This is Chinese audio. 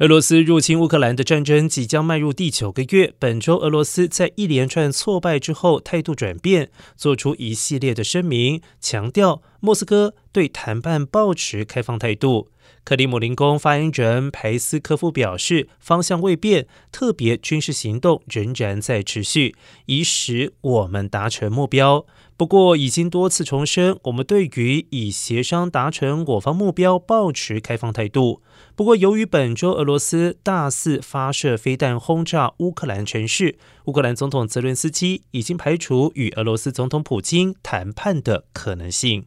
俄罗斯入侵乌克兰的战争即将迈入第九个月。本周，俄罗斯在一连串挫败之后，态度转变，做出一系列的声明，强调莫斯科对谈判保持开放态度。克里姆林宫发言人佩斯科夫表示，方向未变，特别军事行动仍然在持续，以使我们达成目标。不过，已经多次重申，我们对于以协商达成我方目标保持开放态度。不过，由于本周俄罗斯大肆发射飞弹轰炸乌克兰城市，乌克兰总统泽伦斯基已经排除与俄罗斯总统普京谈判的可能性。